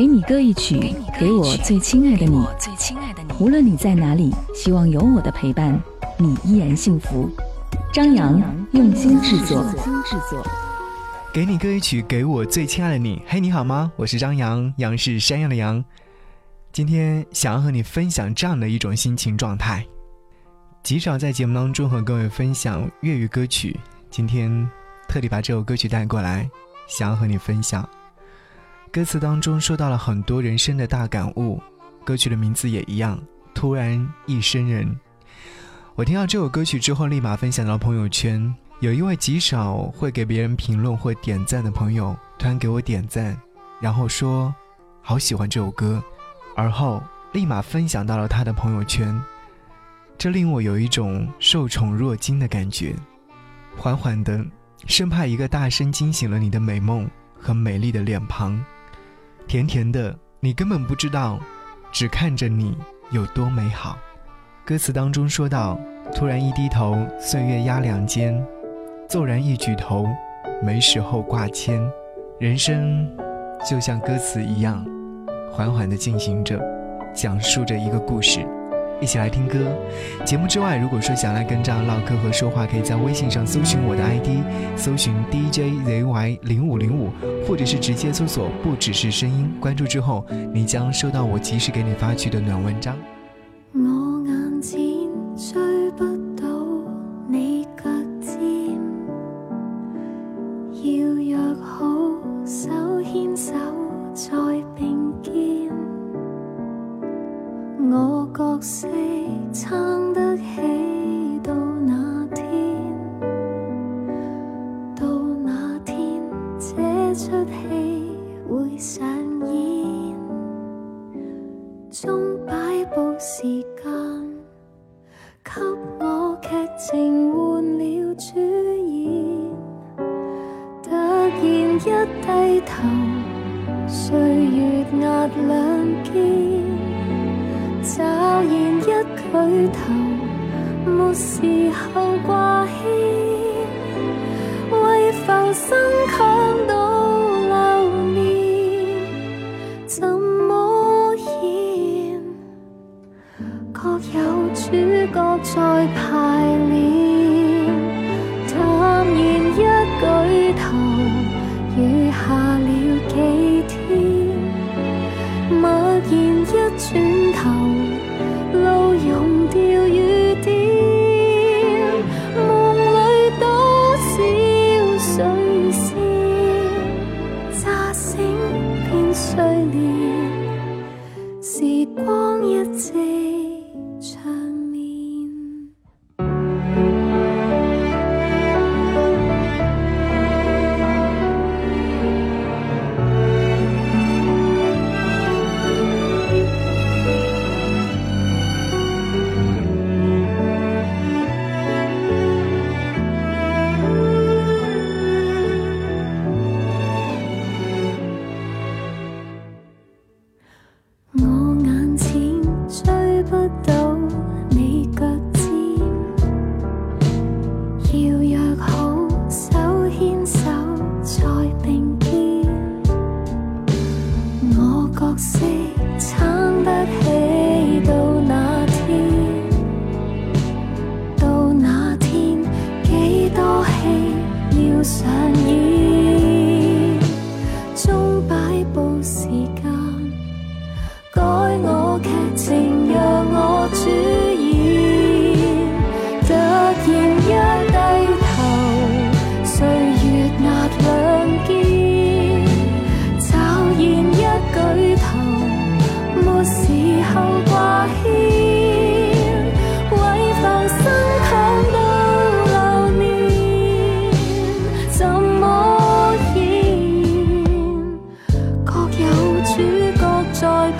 给你歌一曲，给我最亲爱的你。无论你在哪里，希望有我的陪伴，你依然幸福。张扬用心制作。用心制作。给你歌一曲，给我最亲爱的你。嘿，你好吗？我是张扬，杨是山羊的羊。今天想要和你分享这样的一种心情状态。极少在节目当中和各位分享粤语歌曲，今天特地把这首歌曲带过来，想要和你分享。歌词当中说到了很多人生的大感悟，歌曲的名字也一样，突然一生人。我听到这首歌曲之后，立马分享到朋友圈。有一位极少会给别人评论或点赞的朋友，突然给我点赞，然后说：“好喜欢这首歌。”而后立马分享到了他的朋友圈，这令我有一种受宠若惊的感觉。缓缓的，生怕一个大声惊醒了你的美梦和美丽的脸庞。甜甜的，你根本不知道，只看着你有多美好。歌词当中说到：“突然一低头，岁月压两肩；骤然一举头，没时候挂牵。”人生就像歌词一样，缓缓地进行着，讲述着一个故事。一起来听歌。节目之外，如果说想来跟这样唠嗑和说话，可以在微信上搜寻我的 ID，搜寻 DJZY 零五零五，或者是直接搜索“不只是声音”。关注之后，你将收到我及时给你发去的暖文章。我角色撑得起，到那天？到那天这出戏会上演？钟摆布时间，给我剧情换了主演。突然一低头，岁月压两肩。傲然一舉頭，沒時候掛牽，為浮生強度留念，怎麼演？各有主角在排練，淡然一舉頭，雨下了幾天，默然一轉頭。inside 再。